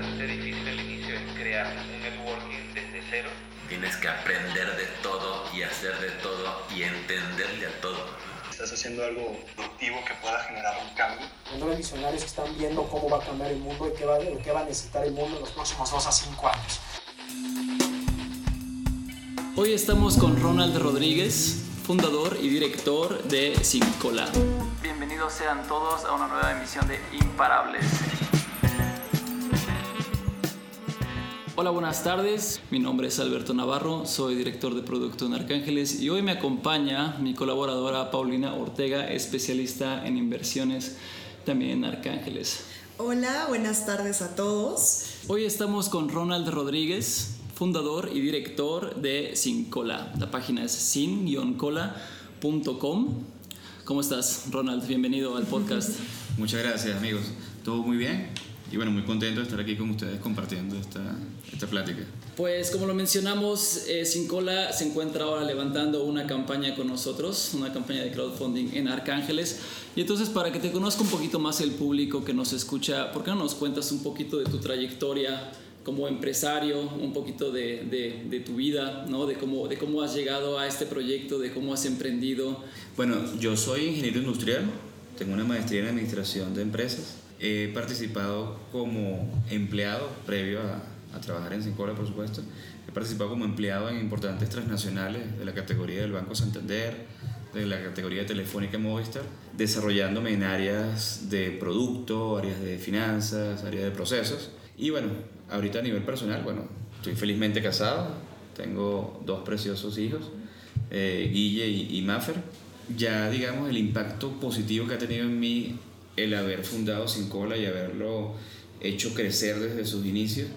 bastante difícil al inicio es crear un networking desde cero. Tienes que aprender de todo y hacer de todo y entenderle a todo. Estás haciendo algo productivo que pueda generar un cambio. Los visionarios están viendo cómo va a cambiar el mundo y qué va, qué va a necesitar el mundo en los próximos 2 a 5 años. Hoy estamos con Ronald Rodríguez, fundador y director de Sincola. Bienvenidos sean todos a una nueva emisión de Imparables. Hola, buenas tardes. Mi nombre es Alberto Navarro, soy director de producto en Arcángeles y hoy me acompaña mi colaboradora Paulina Ortega, especialista en inversiones también en Arcángeles. Hola, buenas tardes a todos. Hoy estamos con Ronald Rodríguez, fundador y director de Sincola. La página es sin-cola.com. ¿Cómo estás, Ronald? Bienvenido al podcast. Muchas gracias, amigos. Todo muy bien. Y bueno, muy contento de estar aquí con ustedes compartiendo esta, esta plática. Pues como lo mencionamos, eh, Sincola se encuentra ahora levantando una campaña con nosotros, una campaña de crowdfunding en Arcángeles. Y entonces para que te conozca un poquito más el público que nos escucha, ¿por qué no nos cuentas un poquito de tu trayectoria? como empresario, un poquito de, de, de, tu vida, ¿no? de, cómo, de cómo has llegado a este proyecto, de cómo has emprendido. Bueno, yo soy ingeniero industrial, tengo una maestría en administración de empresas, he participado como empleado previo a, a trabajar en Sincola, por supuesto, he participado como empleado en importantes transnacionales de la categoría del Banco Santander, de la categoría de Telefónica Movistar, desarrollándome en áreas de producto, áreas de finanzas, áreas de procesos. Y bueno, ahorita a nivel personal, bueno, estoy felizmente casado, tengo dos preciosos hijos, eh, Guille y, y Maffer. Ya, digamos, el impacto positivo que ha tenido en mí el haber fundado Sin Cola y haberlo hecho crecer desde sus inicios,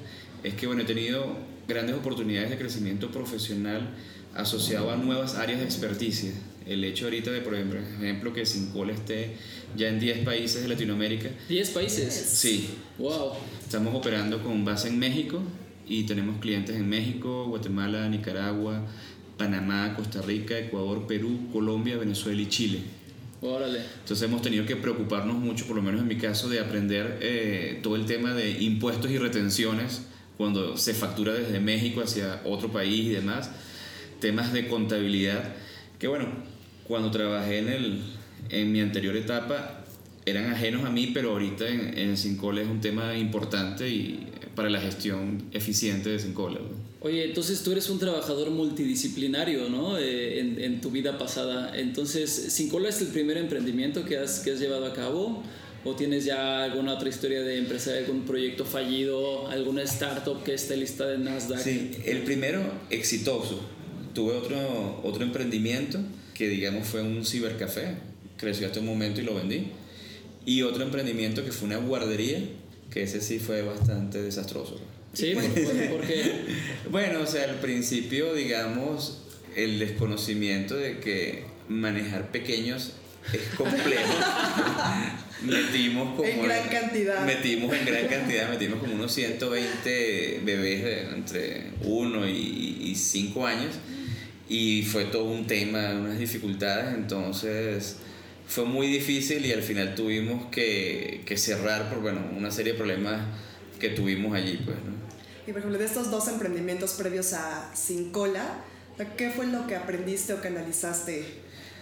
es que, bueno, he tenido grandes oportunidades de crecimiento profesional asociado a nuevas áreas de experticia. El hecho ahorita de, por ejemplo, que Sincola esté ya en 10 países de Latinoamérica. ¿10 países? Sí. ¡Wow! Estamos operando con base en México y tenemos clientes en México, Guatemala, Nicaragua, Panamá, Costa Rica, Ecuador, Perú, Colombia, Venezuela y Chile. Órale. Entonces hemos tenido que preocuparnos mucho, por lo menos en mi caso, de aprender eh, todo el tema de impuestos y retenciones cuando se factura desde México hacia otro país y demás. Temas de contabilidad, que bueno, cuando trabajé en, el, en mi anterior etapa eran ajenos a mí, pero ahorita en, en Sincole es un tema importante y para la gestión eficiente de Sincole. ¿no? Oye, entonces tú eres un trabajador multidisciplinario, ¿no? Eh, en, en, tu vida pasada. Entonces, ¿Sincola es el primer emprendimiento que has, que has llevado a cabo? ¿O tienes ya alguna otra historia de empresa, algún proyecto fallido, alguna startup que esté listada en Nasdaq? Sí, el primero exitoso. Tuve otro, otro emprendimiento que digamos fue un cibercafé, creció hasta un momento y lo vendí. Y otro emprendimiento que fue una guardería, que ese sí fue bastante desastroso. Sí, ¿por, por qué? bueno, o sea, al principio, digamos, el desconocimiento de que manejar pequeños es complejo. metimos como en gran cantidad. Metimos en gran cantidad, metimos como unos 120 bebés de entre 1 y 5 años y fue todo un tema, unas dificultades, entonces fue muy difícil y al final tuvimos que, que cerrar por bueno, una serie de problemas que tuvimos allí. Pues, ¿no? Y por ejemplo, de estos dos emprendimientos previos a Sin Cola, ¿qué fue lo que aprendiste o que analizaste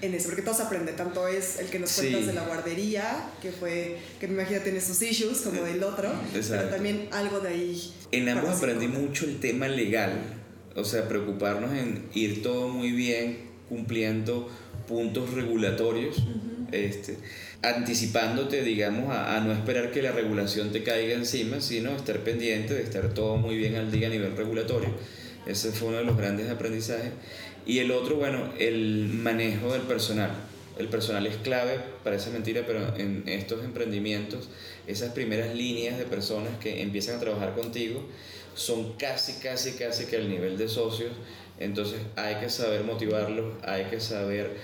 en eso? Porque todo se aprende, tanto es el que nos cuentas Sí. de la guardería, que fue, que me imagino tiene sus issues, como del otro, pero Exacto. también algo de ahí. En ambos aprendí Cola. mucho el tema legal, o sea, preocuparnos en ir todo muy bien cumpliendo puntos regulatorios, este, anticipándote, digamos, a, a no esperar que la regulación te caiga encima, sino estar pendiente de estar todo muy bien al día a nivel regulatorio. Ese fue uno de los grandes aprendizajes. Y el otro, bueno, el manejo del personal. El personal es clave, parece mentira, pero en estos emprendimientos, esas primeras líneas de personas que empiezan a trabajar contigo son casi, casi, casi que al nivel de socios. Entonces hay que saber motivarlos, hay que saber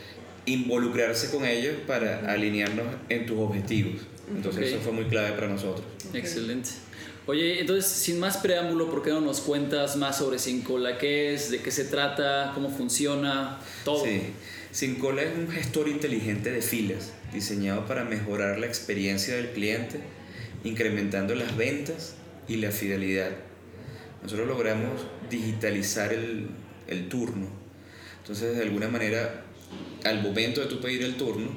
involucrarse con ellos para alinearnos en tus objetivos. Entonces Ok. eso fue muy clave para nosotros. Excelente. Oye, entonces, sin más preámbulo, ¿por qué no nos cuentas más sobre Sincola? ¿Qué es? ¿De qué se trata? ¿Cómo funciona? Todo. Sí. Sincola es un gestor inteligente de filas, diseñado para mejorar la experiencia del cliente, incrementando las ventas, y la fidelidad. Nosotros logramos digitalizar el, el turno. Entonces, de alguna manera, al momento de tu pedir el turno,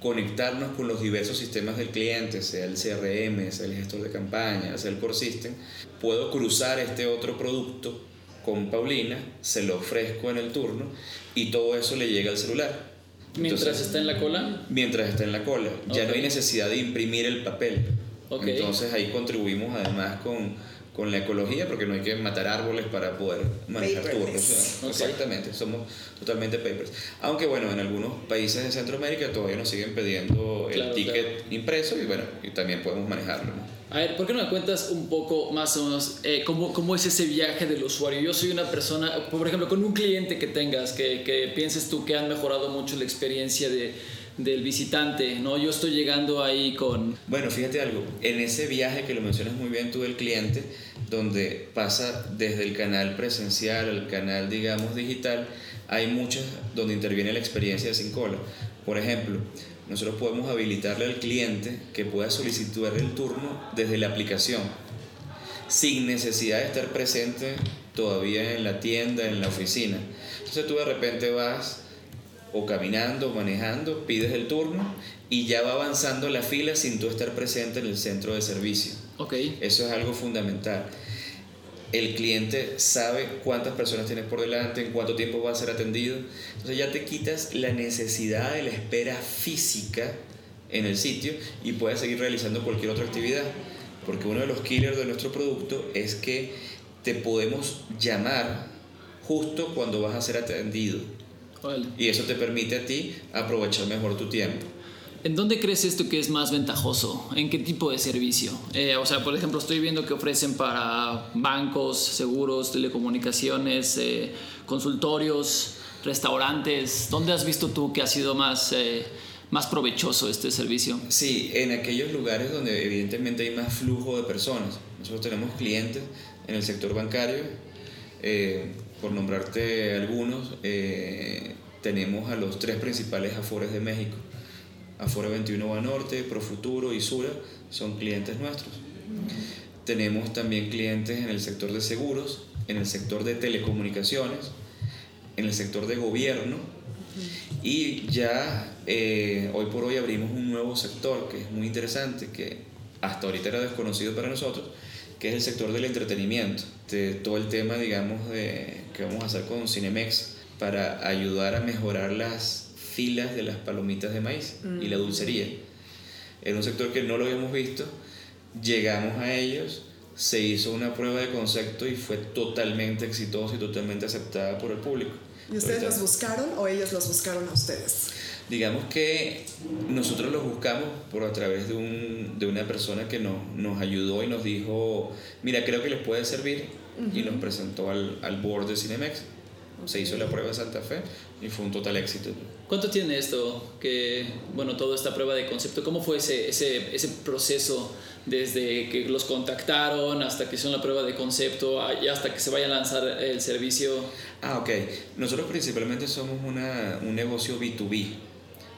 conectarnos con los diversos sistemas del cliente, sea el CRM, sea el gestor de campaña, sea el core system, puedo cruzar este otro producto con Paulina, se lo ofrezco en el turno y todo eso le llega al celular. Mientras Entonces, está en la cola. mientras está en la cola. Ya no hay necesidad de imprimir el papel. Ok. Entonces ahí contribuimos además con, con la ecología porque no hay que matar árboles para poder manejar Paperless. Exactamente, somos totalmente papers. Aunque bueno, en algunos países de Centroamérica todavía nos siguen pidiendo el Claro, ticket impreso y bueno, y también podemos manejarlo. A ver, ¿por qué no me cuentas un poco más o menos eh, cómo, cómo es ese viaje del usuario? Yo soy una persona, por ejemplo, con un cliente que tengas, que, que pienses tú que han mejorado mucho la experiencia de, del visitante, ¿no? Yo estoy llegando ahí con... Bueno, fíjate algo, en ese viaje que lo mencionas muy bien tú del cliente, donde pasa desde el canal presencial al canal, digamos, digital, hay muchas donde interviene la experiencia de sin cola. Por ejemplo, nosotros podemos habilitarle al cliente que pueda solicitar el turno desde la aplicación, sin necesidad de estar presente todavía en la tienda, en la oficina. Entonces tú de repente vas o caminando, o manejando, pides el turno y ya va avanzando la fila sin tú estar presente en el centro de servicio. Ok, Eso es algo fundamental. El cliente sabe cuántas personas tienes por delante, en cuánto tiempo va a ser atendido. Entonces ya te quitas la necesidad de la espera física en el sitio y puedes seguir realizando cualquier otra actividad. Porque uno de los killers de nuestro producto es que te podemos llamar justo cuando vas a ser atendido. Vale. Y eso te permite a ti aprovechar mejor tu tiempo. ¿En dónde crees esto que es más ventajoso? ¿En qué tipo de servicio? Eh, o sea, por ejemplo, estoy viendo que ofrecen para bancos, seguros, telecomunicaciones, eh, consultorios, restaurantes. ¿Dónde has visto tú que ha sido más, eh, más provechoso este servicio? Sí, en aquellos lugares donde evidentemente hay más flujo de personas. Nosotros tenemos clientes en el sector bancario, eh, por nombrarte algunos, eh, tenemos a los tres principales Afores de México. Afore 21 Banorte, Profuturo y Sura son clientes nuestros. Tenemos también clientes en el sector de seguros, en el sector de telecomunicaciones, en el sector de gobierno y ya eh, hoy por hoy abrimos un nuevo sector que es muy interesante, que hasta ahorita era desconocido para nosotros, que es el sector del entretenimiento, de todo el tema, digamos, de que vamos a hacer con Cinemex para ayudar a mejorar las filas de las palomitas de maíz y la dulcería. Era un sector que no lo habíamos visto, llegamos a ellos, se hizo una prueba de concepto y fue totalmente exitosa y totalmente aceptada por el público. ¿Y ustedes los buscaron o ellos los buscaron a ustedes? Digamos que nosotros los buscamos por a través de, un, de una persona que nos, nos ayudó y nos dijo, mira, creo que les puede servir y nos presentó al, al board de Cinemex. Se hizo la prueba de Santa Fe y fue un total éxito. ¿Cuánto tiene esto? Que, bueno, toda esta prueba de concepto, ¿cómo fue ese, ese, ese proceso desde que los contactaron hasta que hicieron la prueba de concepto a- y hasta que se vaya a lanzar el servicio? Ah, ok. Nosotros principalmente somos una, un negocio B2B.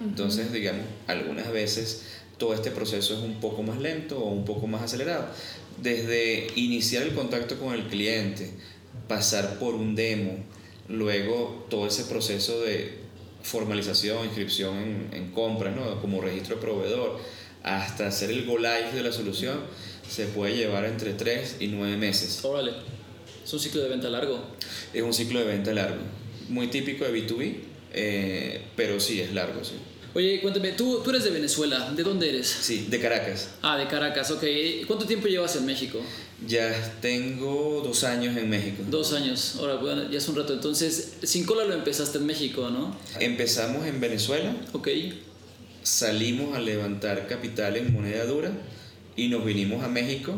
Entonces, digamos, algunas veces todo este proceso es un poco más lento o un poco más acelerado. Desde iniciar el contacto con el cliente, pasar por un demo, luego todo ese proceso de formalización, inscripción en, en compras, ¿no? como registro de proveedor, hasta hacer el go live de la solución, se puede llevar entre 3 y 9 meses. Órale, es un ciclo de venta largo. Es un ciclo de venta largo, muy típico de B2B, eh, pero sí es largo, sí. Oye, cuéntame, ¿tú, tú eres de Venezuela, ¿de dónde eres? Sí, de Caracas. Ah, de Caracas, ok. ¿Cuánto tiempo llevas en México? Ya tengo dos años en México. Dos años, ahora, bueno, ya es un rato. Entonces, Sin Cola lo empezaste en México, ¿no? Empezamos en Venezuela, Ok, salimos a levantar capital en moneda dura y nos vinimos a México,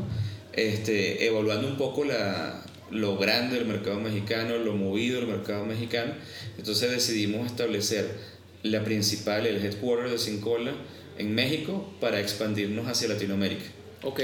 este, evaluando un poco la, lo grande del mercado mexicano, lo movido del mercado mexicano. Entonces decidimos establecer la principal, el headquarter de Sincola en México para expandirnos hacia Latinoamérica. ok.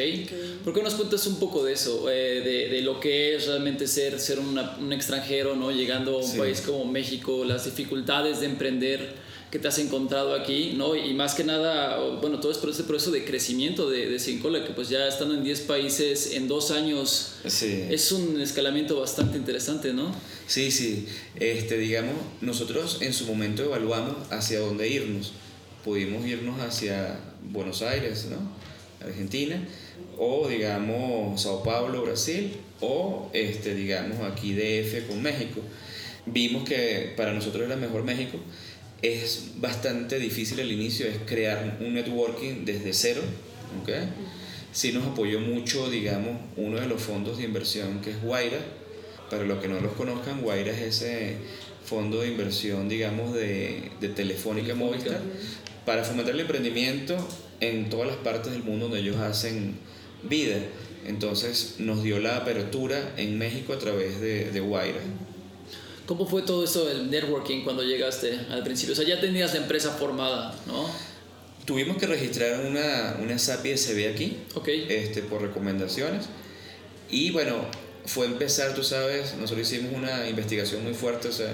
¿Por qué nos cuentas un poco de eso? Eh, de, de lo que es realmente ser, ser una- un extranjero, ¿no? Llegando a un Sí. país como México, las dificultades de emprender que te has encontrado aquí, ¿no? Y más que nada, bueno, todo este proceso de crecimiento de, de Cincola, que pues ya estando en 10 países en dos años, Sí. es un escalamiento bastante interesante, ¿no? Sí, sí. Este, digamos, nosotros en su momento evaluamos hacia dónde irnos. Pudimos irnos hacia Buenos Aires, ¿no? Argentina, o digamos Sao Paulo, Brasil, o este, digamos aquí DF con México. Vimos que para nosotros era mejor México. Es bastante difícil al inicio, es crear un networking desde cero, ¿ok? Sí nos apoyó mucho, digamos, uno de los fondos de inversión que es Guaira, para los que no los conozcan, Guaira es ese fondo de inversión, digamos, de, de Telefónica Telefónica. Movistar, para fomentar el emprendimiento en todas las partes del mundo donde ellos hacen vida. Entonces nos dio la apertura en México a través de, de Guaira. ¿Cómo fue todo eso del networking cuando llegaste al principio? O sea, ya tenías la empresa formada, ¿no? Tuvimos que registrar una, una SAP ISB aquí, Ok. este, por recomendaciones. Y bueno, fue empezar, tú sabes, nosotros hicimos una investigación muy fuerte, o sea,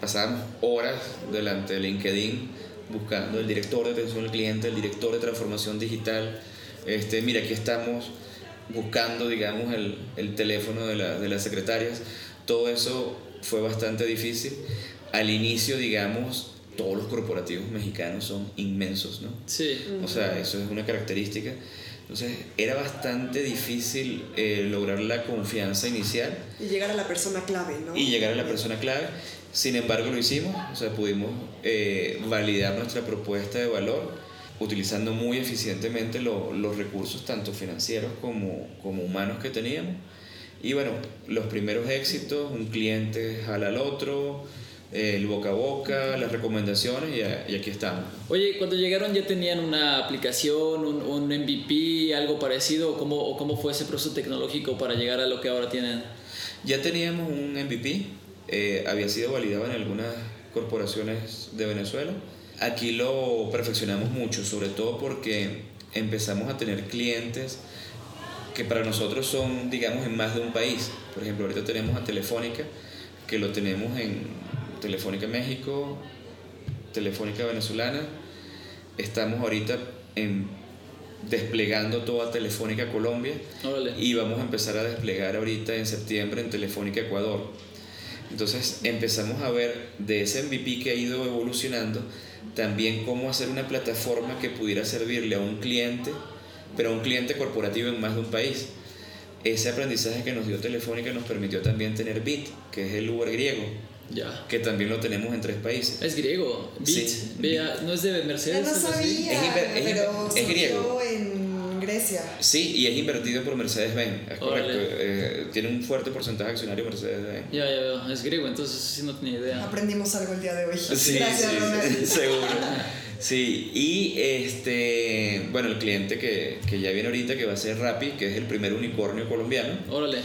pasábamos horas delante de LinkedIn buscando el director de atención al cliente, el director de transformación digital. Este, mira, aquí estamos buscando, digamos, el, el teléfono de, la- de las secretarias. Todo eso fue bastante difícil. Al inicio, digamos, todos los corporativos mexicanos son inmensos, ¿no? Sí. O sea, eso es una característica. Entonces, era bastante difícil eh, lograr la confianza inicial Y llegar a la persona clave, ¿no? y llegar a la persona clave. Sin embargo, lo hicimos, o sea, pudimos eh, validar nuestra propuesta de valor utilizando muy eficientemente lo- los recursos, tanto financieros como, como humanos que teníamos. Y bueno, los primeros éxitos, un cliente jala al otro, eh, el boca a boca, las recomendaciones y, y aquí estamos. Oye, cuando llegaron ya tenían una aplicación, un, un MVP, algo parecido, o cómo, o cómo fue ese proceso tecnológico para llegar a lo que ahora tienen. Ya teníamos un MVP, eh, había sido validado en algunas corporaciones de Venezuela. Aquí lo perfeccionamos mucho, sobre todo porque empezamos a tener clientes que para nosotros son, digamos, en más de un país. Por ejemplo, ahorita tenemos a Telefónica, que lo tenemos en Telefónica México, Telefónica Venezolana. Estamos ahorita en, desplegando toda Telefónica Colombia y vamos a empezar a desplegar ahorita en septiembre en Telefónica Ecuador. Entonces empezamos a ver de ese MVP que ha ido evolucionando también cómo hacer una plataforma que pudiera servirle a un cliente, pero a un cliente corporativo en más de un país. Ese aprendizaje que nos dio Telefónica nos permitió también tener Bit, que es el Uber griego, Ya. que también lo tenemos en tres países. Es griego. Beat. Sí. Vea, ¿No es de Yo Mercedes? no sabía, Es es pero es griego. en Grecia. Sí, y es invertido por Mercedes-Benz, es correcto. Eh, tiene un fuerte porcentaje accionario Mercedes-Benz. Ya, ya veo. Es griego, entonces sí no tenía idea. Aprendimos algo el día de hoy. Sí, Gracias, sí, Ronald. seguro. Sí, y este, bueno, el cliente que, que ya viene ahorita, que va a ser Rappi, que es el primer unicornio colombiano, Órale.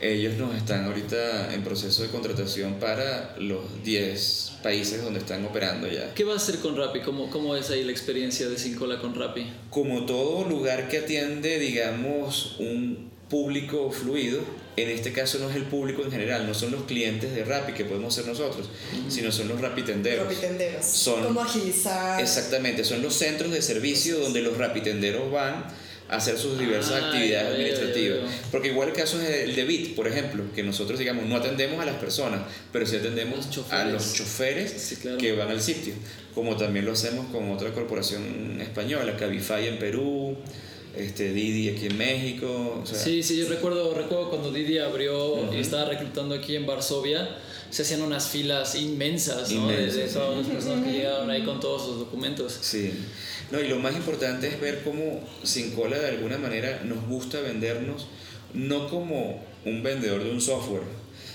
ellos nos están ahorita en proceso de contratación para los 10 países donde están operando ya. ¿Qué vas a hacer con Rappi? ¿Cómo, cómo es ahí la experiencia de Cincola con Rappi? Como todo lugar que atiende, digamos, un público fluido, en este caso no es el público en general, no son los clientes de Rappi que podemos ser nosotros, sino son los rapitenderos. Rapitenderos. Son- Cómo agilizar. Exactamente, son los centros de servicio donde los rapitenderos van a hacer sus diversas Ah, actividades administrativas. Porque igual el caso es el de BIT, por ejemplo, que nosotros, digamos, no atendemos a las personas, pero sí atendemos Los a los choferes Sí, claro. que van al sitio, como también lo hacemos con otra corporación española, Cabify en Perú, este, Didi aquí en México. o sea, Sí, sí, yo recuerdo, recuerdo cuando Didi abrió Ujú. y estaba reclutando aquí en Varsovia, se hacían unas filas inmensas, ¿no? De- de, Inmensas, todas las personas que llegaban ahí con todos sus documentos. Sí. No, y lo más importante es ver cómo Sin Cola de alguna manera nos gusta vendernos no como un vendedor de un software,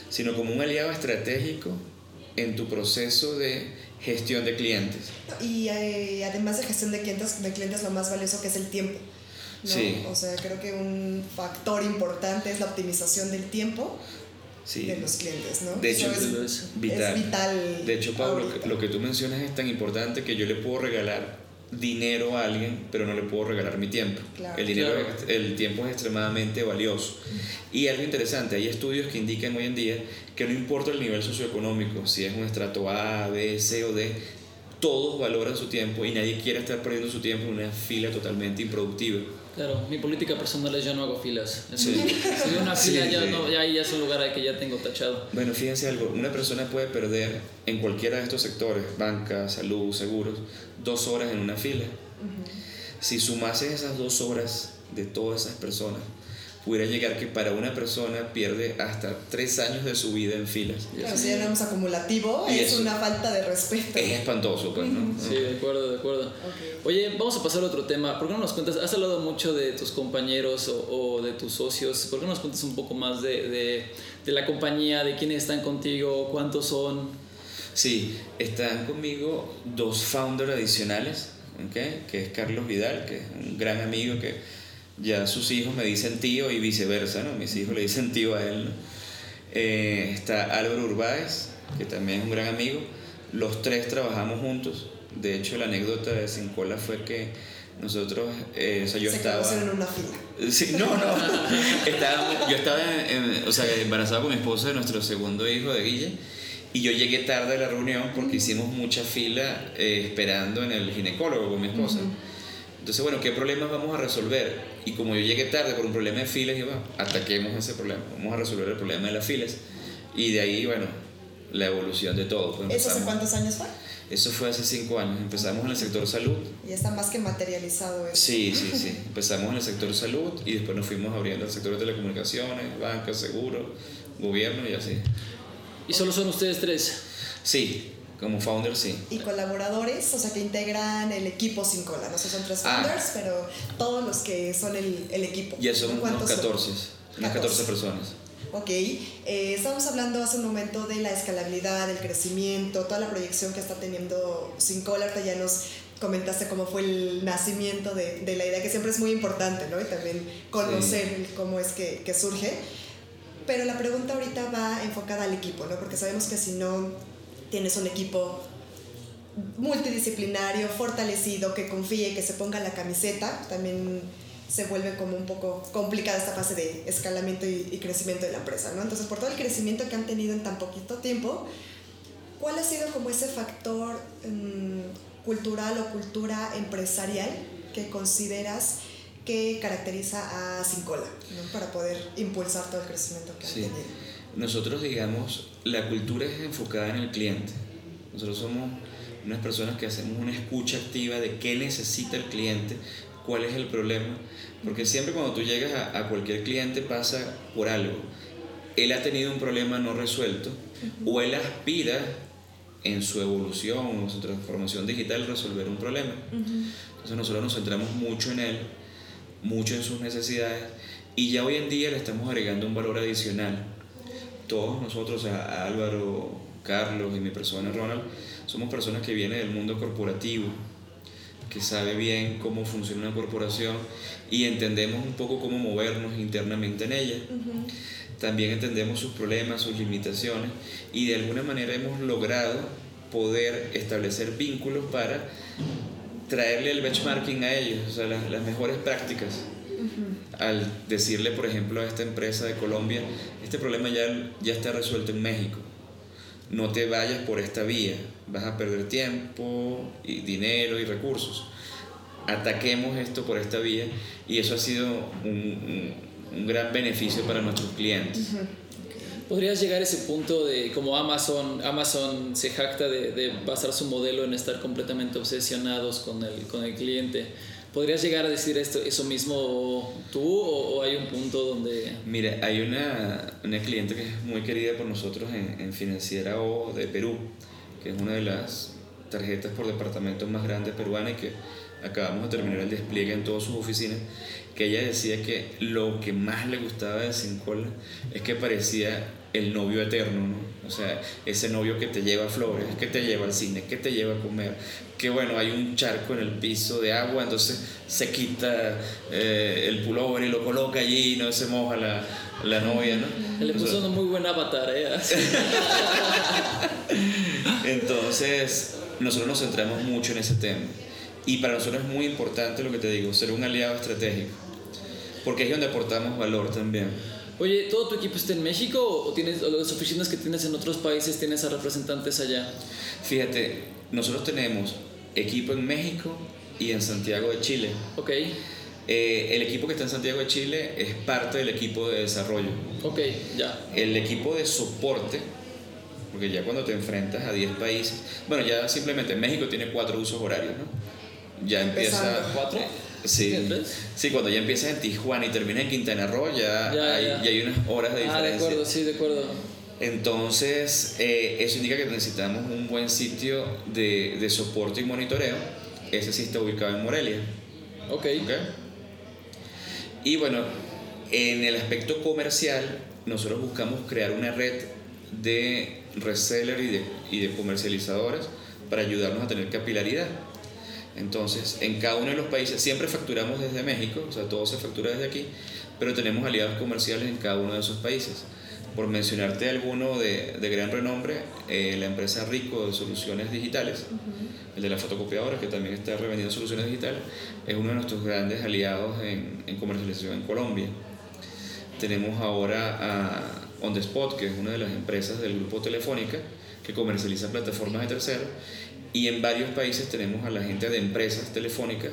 sino como un aliado estratégico en tu proceso de gestión de clientes. Y eh, además de gestión de clientes, de clientes, lo más valioso que es el tiempo. ¿No? Sí. O sea, creo que un factor importante es la optimización del tiempo Sí. de los clientes, ¿no? De hecho, Eso es es, vital. es vital. De hecho, Pablo, lo que, lo que tú mencionas es tan importante que yo le puedo regalar dinero a alguien, pero no le puedo regalar mi tiempo. Claro. el, dinero Claro. el tiempo es extremadamente valioso. Y algo interesante, hay estudios que indican hoy en día que no importa el nivel socioeconómico, si es un estrato A, B, C o D, todos valoran su tiempo y nadie quiere estar perdiendo su tiempo en una fila totalmente improductiva. Claro, mi política personal es yo no hago filas. Sí. Si veo una fila, Sí, ya, sí. no, ya ahí ya es un lugar ahí que ya tengo tachado. Bueno, fíjense algo, una persona puede perder en cualquiera de estos sectores, banca, salud, seguros, dos horas en una fila. Si sumases esas dos horas de todas esas personas, pudiera llegar que para una persona pierde hasta tres años de su vida en filas. Claro, si ya vemos acumulativo, Y es eso- una falta de respeto. Es espantoso, pues, ¿no? Sí, de acuerdo, de acuerdo. Ok. Oye, vamos a pasar a otro tema. ¿Por qué no nos cuentas? Has hablado mucho de tus compañeros o, o de tus socios. ¿Por qué no nos cuentas un poco más de, de, de la compañía, de quiénes están contigo, cuántos son? Sí, están conmigo dos founders adicionales, ¿ok? que es Carlos Vidal, que es un gran amigo que ya sus hijos me dicen tío y viceversa, ¿no? mis hijos le dicen tío a él. ¿no? Eh, está Álvaro Urbáez, que también es un gran amigo. Los tres trabajamos juntos. De hecho, la anécdota de Sincola fue que nosotros, eh, o sea, yo Se estaba... en una fila. Sí, no, no. Estaba- yo estaba en- o sea, embarazado con mi esposa de nuestro segundo hijo de Guille. Y yo llegué tarde a la reunión porque hicimos mucha fila eh, esperando en el ginecólogo con mi esposa. Entonces, bueno, ¿qué problemas vamos a resolver? Y como yo llegué tarde por un problema de filas, dije, bueno, ataquemos ese problema. Vamos a resolver el problema de las filas. Y de ahí, bueno, la evolución de todo. Pues ¿Eso hace cuántos años fue? Eso fue hace cinco años. Empezamos en el sector salud. Y está más que materializado eso. Sí, sí, sí. Empezamos en el sector salud y después nos fuimos abriendo al sector de telecomunicaciones, banca, seguro, gobierno y así. ¿Y solo son ustedes tres? Sí, como founder sí. Y colaboradores, o sea, que integran el equipo sin cola. No sé, son tres Ah. founders, pero todos los que son el, el equipo. Ya somos unos ¿Cuántos son? 14, unas 14 personas. Ok, eh, estábamos hablando hace un momento de la escalabilidad, del crecimiento, toda la proyección que está teniendo Sincola. Ahorita ya nos comentaste cómo fue el nacimiento de, de la idea, que siempre es muy importante, ¿no? Y también conocer el cómo es que, que surge. Pero la pregunta ahorita va enfocada al equipo, ¿no? Porque sabemos que si no tienes un equipo multidisciplinario, fortalecido, que confíe, que se ponga la camiseta, también se vuelve como un poco complicada esta fase de escalamiento y, y crecimiento de la empresa, ¿no? Entonces, por todo el crecimiento que han tenido en tan poquito tiempo, ¿cuál ha sido como ese factor mm, cultural o cultura empresarial que consideras que caracteriza a Sincola, ¿no? Para poder impulsar todo el crecimiento que han Sí. tenido. Nosotros, digamos, la cultura es enfocada en el cliente. Nosotros somos unas personas que hacemos una escucha activa de qué necesita el cliente, cuál es el problema, porque siempre cuando tú llegas a, a cualquier cliente pasa por algo. Él ha tenido un problema no resuelto o él aspira en su evolución o su transformación digital resolver un problema. Entonces nosotros nos centramos mucho en él, mucho en sus necesidades y ya hoy en día le estamos agregando un valor adicional. Todos nosotros, sea, Álvaro, Carlos y mi persona Ronald, somos personas que vienen del mundo corporativo, que sabe bien cómo funciona una corporación y entendemos un poco cómo movernos internamente en ella. También entendemos sus problemas, sus limitaciones y de alguna manera hemos logrado poder establecer vínculos para traerle el benchmarking a ellos, o sea, las, las mejores prácticas. Al decirle, por ejemplo, a esta empresa de Colombia, este problema ya, ya está resuelto en México. No te vayas por esta vía, vas a perder tiempo, y dinero y recursos. Ataquemos esto por esta vía y eso ha sido un, un- un gran beneficio para nuestros clientes. ¿Podrías llegar a ese punto de como Amazon, Amazon se jacta de, de basar su modelo en estar completamente obsesionados con el, con el cliente? ¿Podrías llegar a decir esto, eso mismo tú o, o hay un punto donde... Mira, hay una, una cliente que es muy querida por nosotros en, en Financiera O de Perú, que es una de las tarjetas por departamento más grandes peruanas y que acabamos de terminar el despliegue en todas sus oficinas, que ella decía que lo que más le gustaba de Sincola es que parecía el novio eterno, ¿no? O sea, ese novio que te lleva flores, que te lleva al cine, que te lleva a comer, que bueno, hay un charco en el piso de agua, entonces se quita eh, el pullover y lo coloca allí y no se moja la, la novia, ¿no? Le O sea, puso un muy buen avatar, ¿eh? entonces, nosotros nos centramos mucho en ese tema. Y para nosotros es muy importante lo que te digo, ser un aliado estratégico. Porque es donde aportamos valor también. Oye, ¿todo tu equipo está en México o tienes o las oficinas que tienes en otros países tienes a representantes allá? Fíjate, nosotros tenemos equipo en México y en Santiago de Chile. Ok, Eh, el equipo que está en Santiago de Chile es parte del equipo de desarrollo. ok, ya. El equipo de soporte, porque ya cuando te enfrentas a 10 países, bueno, ya simplemente México tiene cuatro usos horarios, ¿no? Ya empieza... ¿Cuatro? Sí, sí, cuando ya empiezas en Tijuana y terminas en Quintana Roo, ya, Ya, hay, ya. ya hay unas horas de Ah, de diferencia. acuerdo, sí, de acuerdo. Entonces, eh, eso indica que necesitamos un buen sitio de, de soporte y monitoreo. Ese sí está ubicado en Morelia. Ok, ¿ok? Y bueno, en el aspecto comercial, nosotros buscamos crear una red de resellers y de, y de comercializadores para ayudarnos a tener capilaridad. Entonces, en cada uno de los países, siempre facturamos desde México, o sea, todo se factura desde aquí, pero tenemos aliados comerciales en cada uno de esos países. Por mencionarte alguno de, de gran renombre, eh, la empresa Rico de Soluciones Digitales, el de la fotocopiadora, que también está revendiendo soluciones digitales, es uno de nuestros grandes aliados en, en comercialización en Colombia. Tenemos ahora a On The Spot, que es una de las empresas del grupo Telefónica, que comercializa plataformas de terceros, y en varios países tenemos a la gente de empresas telefónicas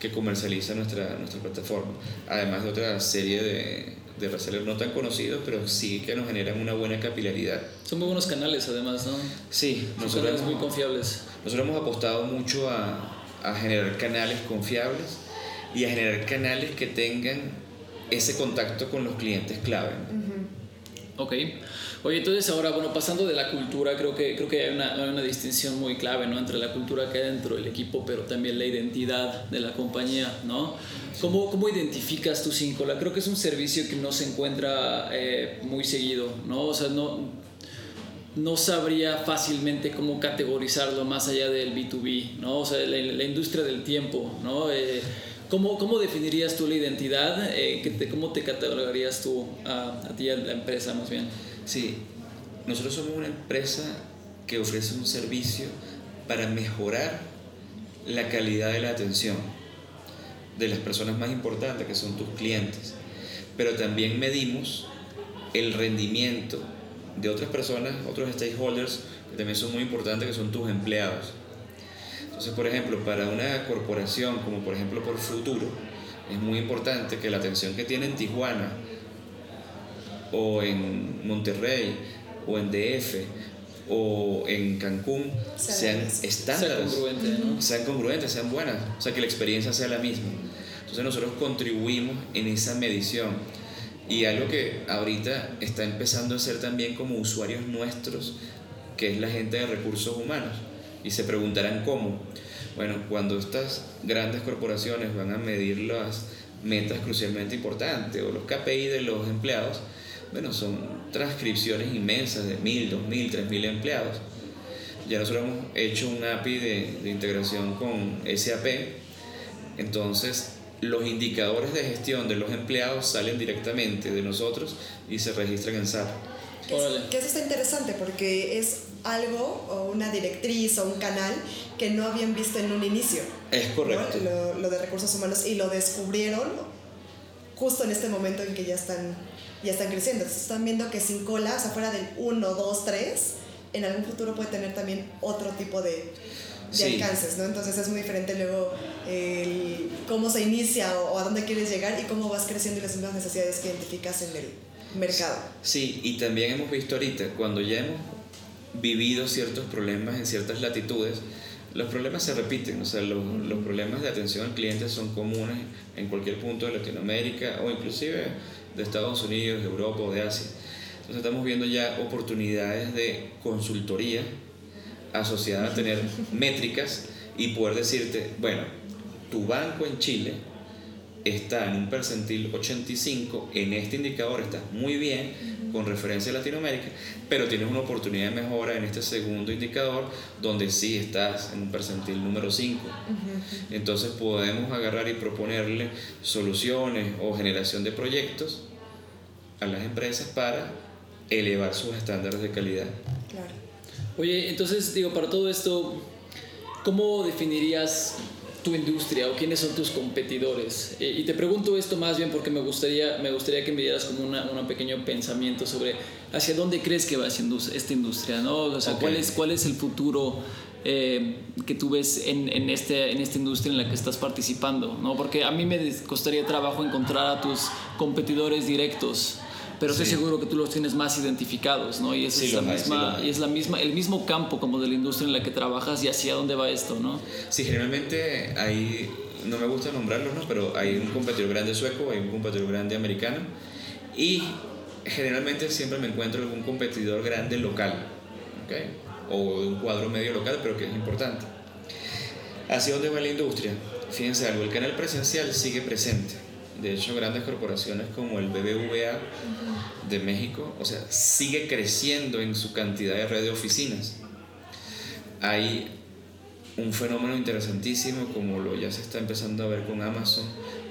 que comercializa nuestra, nuestra plataforma, además de otra serie de, de resellers no tan conocidos, pero sí que nos generan una buena capilaridad. son muy buenos canales además, ¿no? Sí, Son nosotros canales muy hemos, confiables. nosotros hemos apostado mucho a, a generar canales confiables y a generar canales que tengan ese contacto con los clientes clave. ¿no? Ok. Oye, entonces ahora, bueno, pasando de la cultura, creo que, creo que hay una, hay una distinción muy clave, ¿no? Entre la cultura que hay dentro del equipo, pero también la identidad de la compañía, ¿no? ¿Cómo, cómo identificas tu Cincola? Creo que es un servicio que no se encuentra eh, muy seguido, ¿no? O sea, no, no sabría fácilmente cómo categorizarlo más allá del B2B, ¿no? O sea, la, la industria del tiempo, ¿no? Eh, ¿cómo, ¿Cómo definirías tú la identidad? Eh, ¿qué te- ¿Cómo te catalogarías tú a, a ti a la empresa más bien? Sí, nosotros somos una empresa que ofrece un servicio para mejorar la calidad de la atención de las personas más importantes, que son tus clientes. Pero también medimos el rendimiento de otras personas, otros stakeholders, que también son muy importantes, que son tus empleados. Entonces, por ejemplo, para una corporación como por ejemplo por Futuro, es muy importante que la atención que tiene en Tijuana o en Monterrey o en DF o en Cancún Sean sean las- Sea estándares, congruente, ¿no? sean congruentes, sean buenas, o sea que la experiencia sea la misma. Entonces nosotros contribuimos en esa medición y algo que ahorita está empezando a ser también como usuarios nuestros, que es la gente de recursos humanos. Y se preguntarán cómo. Bueno, cuando estas grandes corporaciones van a medir las metas crucialmente importantes o los KPI de los empleados, bueno, son transcripciones inmensas de mil, dos mil, tres mil empleados. Ya nosotros hemos hecho un API de, de integración con SAP, entonces los indicadores de gestión de los empleados salen directamente de nosotros y se registran en SAP. Que, es- que eso está interesante porque es algo o una directriz o un canal que no habían visto en un inicio. Es ¿no? correcto. Lo, lo de recursos humanos y lo descubrieron justo en este momento en que ya están, ya están creciendo. Entonces, están viendo que sin cola, o sea, fuera del 1, 2, 3, en algún futuro puede tener también otro tipo de, de Sí. alcances, ¿no? Entonces es muy diferente luego el cómo se inicia o, o a dónde quieres llegar y cómo vas creciendo y las mismas necesidades que identificas en el mercado. Sí, y también hemos visto ahorita, cuando ya hemos vivido ciertos problemas en ciertas latitudes, los problemas se repiten, o sea, los, los problemas de atención al cliente son comunes en cualquier punto de Latinoamérica o inclusive de Estados Unidos, de Europa o de Asia. Entonces estamos viendo ya oportunidades de consultoría asociada a tener métricas y poder decirte, bueno, tu banco en Chile está en un percentil 85, en este indicador estás muy bien con referencia a Latinoamérica, pero tienes una oportunidad de mejora en este segundo indicador donde sí estás en un percentil número 5. Entonces podemos agarrar y proponerle soluciones o generación de proyectos a las empresas para elevar sus estándares de calidad. Claro. Oye, entonces, digo, para todo esto, ¿cómo definirías tu industria o quiénes son tus competidores? Eh, y te pregunto esto más bien porque me gustaría, me gustaría que me dieras como un pequeño pensamiento sobre hacia dónde crees que va esta industria, ¿no? O sea, ¿cuál, es, ¿cuál es el futuro eh, que tú ves en, en, este, en esta industria en la que estás participando? ¿no? Porque a mí me costaría trabajo encontrar a tus competidores directos pero estoy seguro que tú los tienes más identificados, ¿no? Y es, la misma, y es la misma, el mismo campo como de la industria en la que trabajas y hacia dónde va esto, ¿no? Sí, generalmente hay, no me gusta nombrarlos, ¿no? Pero hay un competidor grande sueco, hay un competidor grande americano y generalmente siempre me encuentro algún competidor grande local, ¿ok? O de un cuadro medio local, pero que es importante. ¿Hacia dónde va la industria? Fíjense algo, el canal presencial sigue presente de hecho, grandes corporaciones como el BBVA de México, o sea, sigue creciendo en su cantidad de red de oficinas. Hay un fenómeno interesantísimo como lo ya se está empezando a ver con Amazon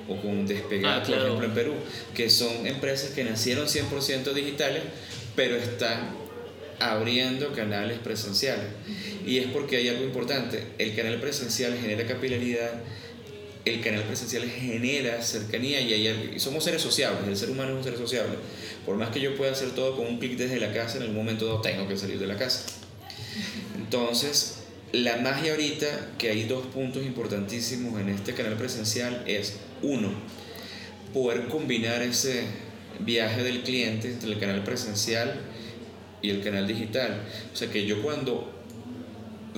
o con Despegar, ah, por ejemplo, en Perú, que son empresas que nacieron 100% digitales, pero están abriendo canales presenciales. Y es porque hay algo importante, el canal presencial genera capilaridad el canal presencial genera cercanía y, somos seres sociables, el ser humano es un ser sociable. Por más que yo pueda hacer todo con un clic desde la casa, en algún momento dado tengo que salir de la casa. Entonces, la magia ahorita, que hay dos puntos importantísimos en este canal presencial, es uno, poder combinar ese viaje del cliente entre el canal presencial y el canal digital. O sea, que yo cuando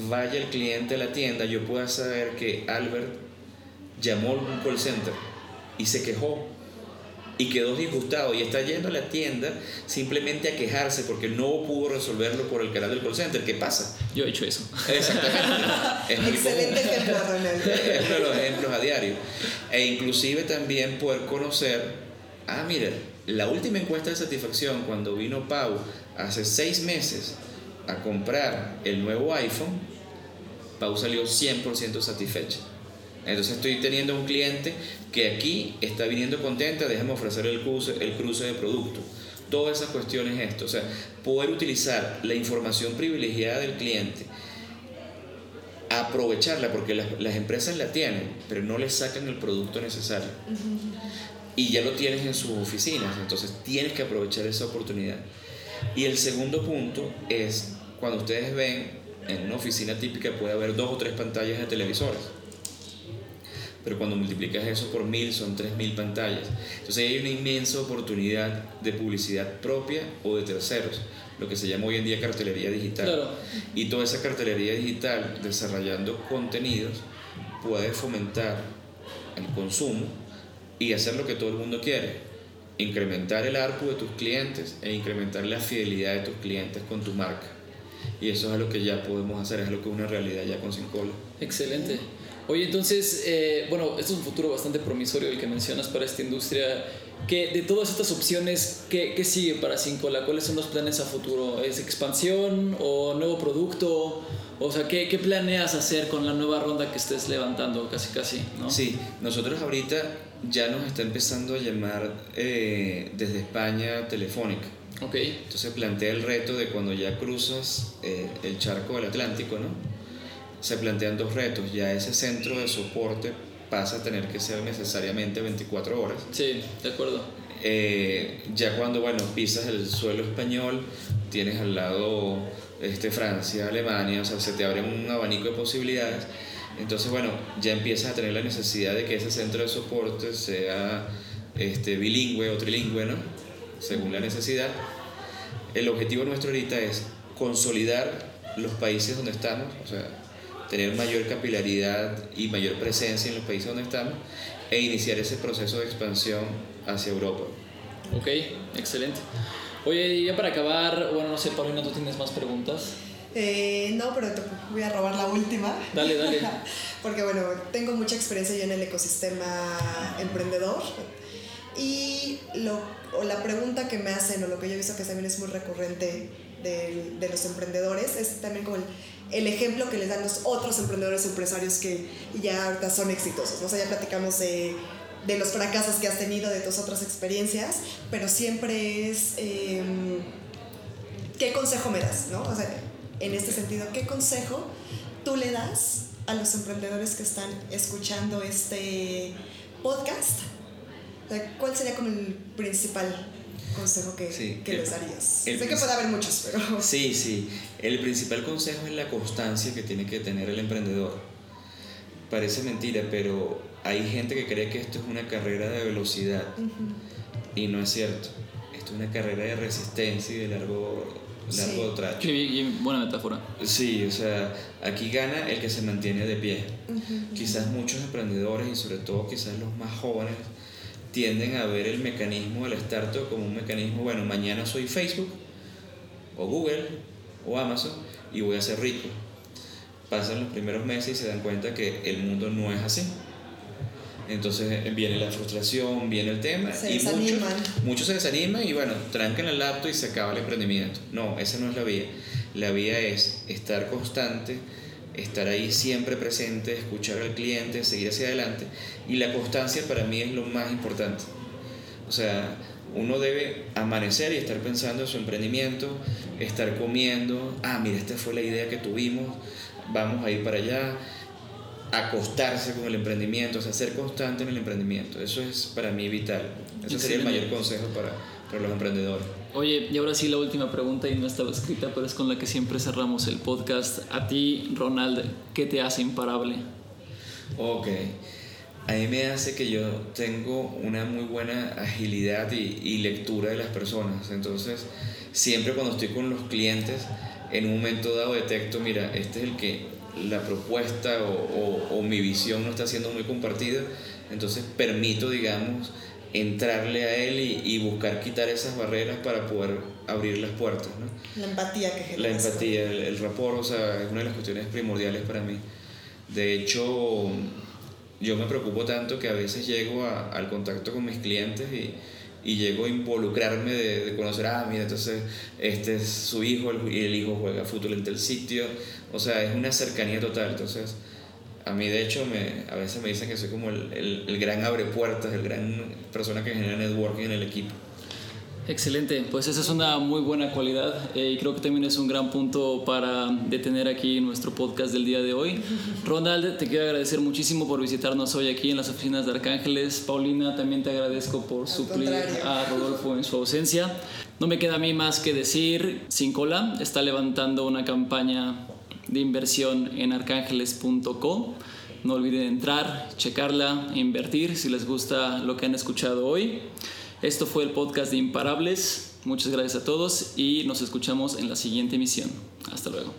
vaya el cliente a la tienda, yo pueda saber que Albert llamó a un call center y se quejó y quedó disgustado y está yendo a la tienda simplemente a quejarse porque no pudo resolverlo por el canal del call center. ¿Qué pasa? Yo he hecho eso. Exactamente. Excelente ejemplo, Es uno de los ejemplos a diario. E inclusive también poder conocer, ah, mire, la última encuesta de satisfacción cuando vino Pau hace seis meses a comprar el nuevo iPhone, Pau salió 100% satisfecha. Entonces estoy teniendo un cliente que aquí está viniendo contenta, déjame ofrecer el cruce, el cruce de producto. Todas esas cuestiones esto, o sea, poder utilizar la información privilegiada del cliente, aprovecharla, porque las, las empresas la tienen, pero no le sacan el producto necesario. Y ya lo tienes en sus oficinas, entonces tienes que aprovechar esa oportunidad. Y el segundo punto es, cuando ustedes ven en una oficina típica puede haber dos o tres pantallas de televisores pero cuando multiplicas eso por mil son tres mil pantallas. Entonces hay una inmensa oportunidad de publicidad propia o de terceros, lo que se llama hoy en día cartelería digital. Y toda esa cartelería digital, desarrollando contenidos, puede fomentar el consumo y hacer lo que todo el mundo quiere, incrementar el ARPU de tus clientes e incrementar la fidelidad de tus clientes con tu marca. Y eso es lo que ya podemos hacer, es lo que es una realidad ya con Sincola. Excelente. Oye, entonces, eh, bueno, esto es un futuro bastante promisorio el que mencionas para esta industria. Que de todas estas opciones, ¿qué, qué sigue para Cincola? ¿Cuáles son los planes a futuro? ¿Es expansión o nuevo producto? O sea, ¿qué, ¿qué, planeas hacer con la nueva ronda que estés levantando casi casi? ¿no? Sí, nosotros ahorita ya nos está empezando a llamar eh, desde España Telefónica. Ok. Entonces plantea el reto de cuando ya cruzas eh, el charco del Atlántico, ¿no? Se plantean dos retos. Ya ese centro de soporte pasa a tener que ser necesariamente 24 horas. Sí, de acuerdo. Eh, ya cuando, bueno, pisas el suelo español, tienes al lado este, Francia, Alemania, o sea, se te abre un abanico de posibilidades. Entonces, bueno, ya empiezas a tener la necesidad de que ese centro de soporte sea este, bilingüe o trilingüe, ¿no? Según la necesidad. El objetivo nuestro ahorita es consolidar los países donde estamos, o sea, tener mayor capilaridad y mayor presencia en los países donde estamos e iniciar ese proceso de expansión hacia Europa. Ok, excelente. Oye, ya para acabar, bueno, no sé, Paulina, ¿tú tienes más preguntas? Eh, no, pero te voy a robar la última. Dale, dale. Porque bueno, tengo mucha experiencia yo en el ecosistema emprendedor y lo, o la pregunta que me hacen o lo que yo he visto que también es muy recurrente de, de los emprendedores es también como el el ejemplo que les dan los otros emprendedores empresarios que ya son exitosos. O sea, ya platicamos de, de los fracasos que has tenido, de tus otras experiencias, pero siempre es, em, ¿qué consejo me das? ¿no? O sea, en este sentido, ¿qué consejo tú le das a los emprendedores que están escuchando este podcast? ¿Cuál sería como el principal consejo que, Sí, que el- les darías? el sé que puede haber muchos, pero... Sí, sí. El principal consejo es la constancia que tiene que tener el emprendedor. Parece mentira, pero hay gente que cree que esto es una carrera de velocidad y no es cierto. Esto es una carrera de resistencia y de largo, largo Sí. bien- qué buena metáfora. Sí, o sea, aquí gana el que se mantiene de pie. Quizás muchos emprendedores y sobre todo quizás los más jóvenes tienden a ver el mecanismo del startup como un mecanismo, bueno, mañana soy Facebook o Google o Amazon y voy a ser rico. Pasan los primeros meses y se dan cuenta que el mundo no es así. Entonces viene la frustración, viene el tema Se y muchos, muchos se desaniman y bueno, trancan el laptop y se acaba el emprendimiento. No, esa no es la vía. La vía es estar constante, estar ahí siempre presente, escuchar al cliente, seguir hacia adelante. Y la constancia para mí es lo más importante. O sea, uno debe amanecer y estar pensando en su emprendimiento, estar comiendo, ah, mira, esta fue la idea que tuvimos, vamos a ir para allá, acostarse con el emprendimiento, o sea, ser constante en el emprendimiento. Eso es para mí vital. Ese sería el mayor consejo para, para los emprendedores. Oye, y ahora sí la última pregunta y no estaba escrita, pero es con la que siempre cerramos el podcast. A ti, Ronald, ¿qué te hace imparable? Ok. A mí me hace que yo tengo una muy buena agilidad y, lectura de las personas. Entonces, siempre cuando estoy con los clientes, en un momento dado detecto, mira, este es el que la propuesta o mi visión no está siendo muy compartida. Entonces, permito, digamos, entrarle a él y, y buscar quitar esas barreras para poder abrir las puertas. ¿no? La empatía que La genera. eso. empatía, el, el rapport, o sea, es una de las cuestiones primordiales para mí. De hecho, yo me preocupo tanto que a veces llego a- al contacto con mis clientes y, y llego a involucrarme de, de conocer, ah, mira, entonces este es su hijo el- y el hijo juega fútbol en el sitio. O sea, es una cercanía total. Entonces, a mí de hecho me, a veces me dicen que soy como el, el, el gran abre puertas, el gran persona que genera networking en el equipo. Excelente, pues esa es una muy buena cualidad eh, y creo que también es un gran punto para detener aquí nuestro podcast del día de hoy. Ronald, te quiero agradecer muchísimo por visitarnos hoy aquí en las oficinas de Arcángeles. Paulina, también te agradezco por suplir contrario. a Rodolfo en su ausencia. No me queda a mí más que decir, Sin Cola está levantando una campaña de inversión en arcángeles.co. No olviden entrar, checarla, invertir si les gusta lo que han escuchado hoy. Esto fue el podcast de Imparables. Muchas gracias a todos y nos escuchamos en la siguiente emisión. Hasta luego.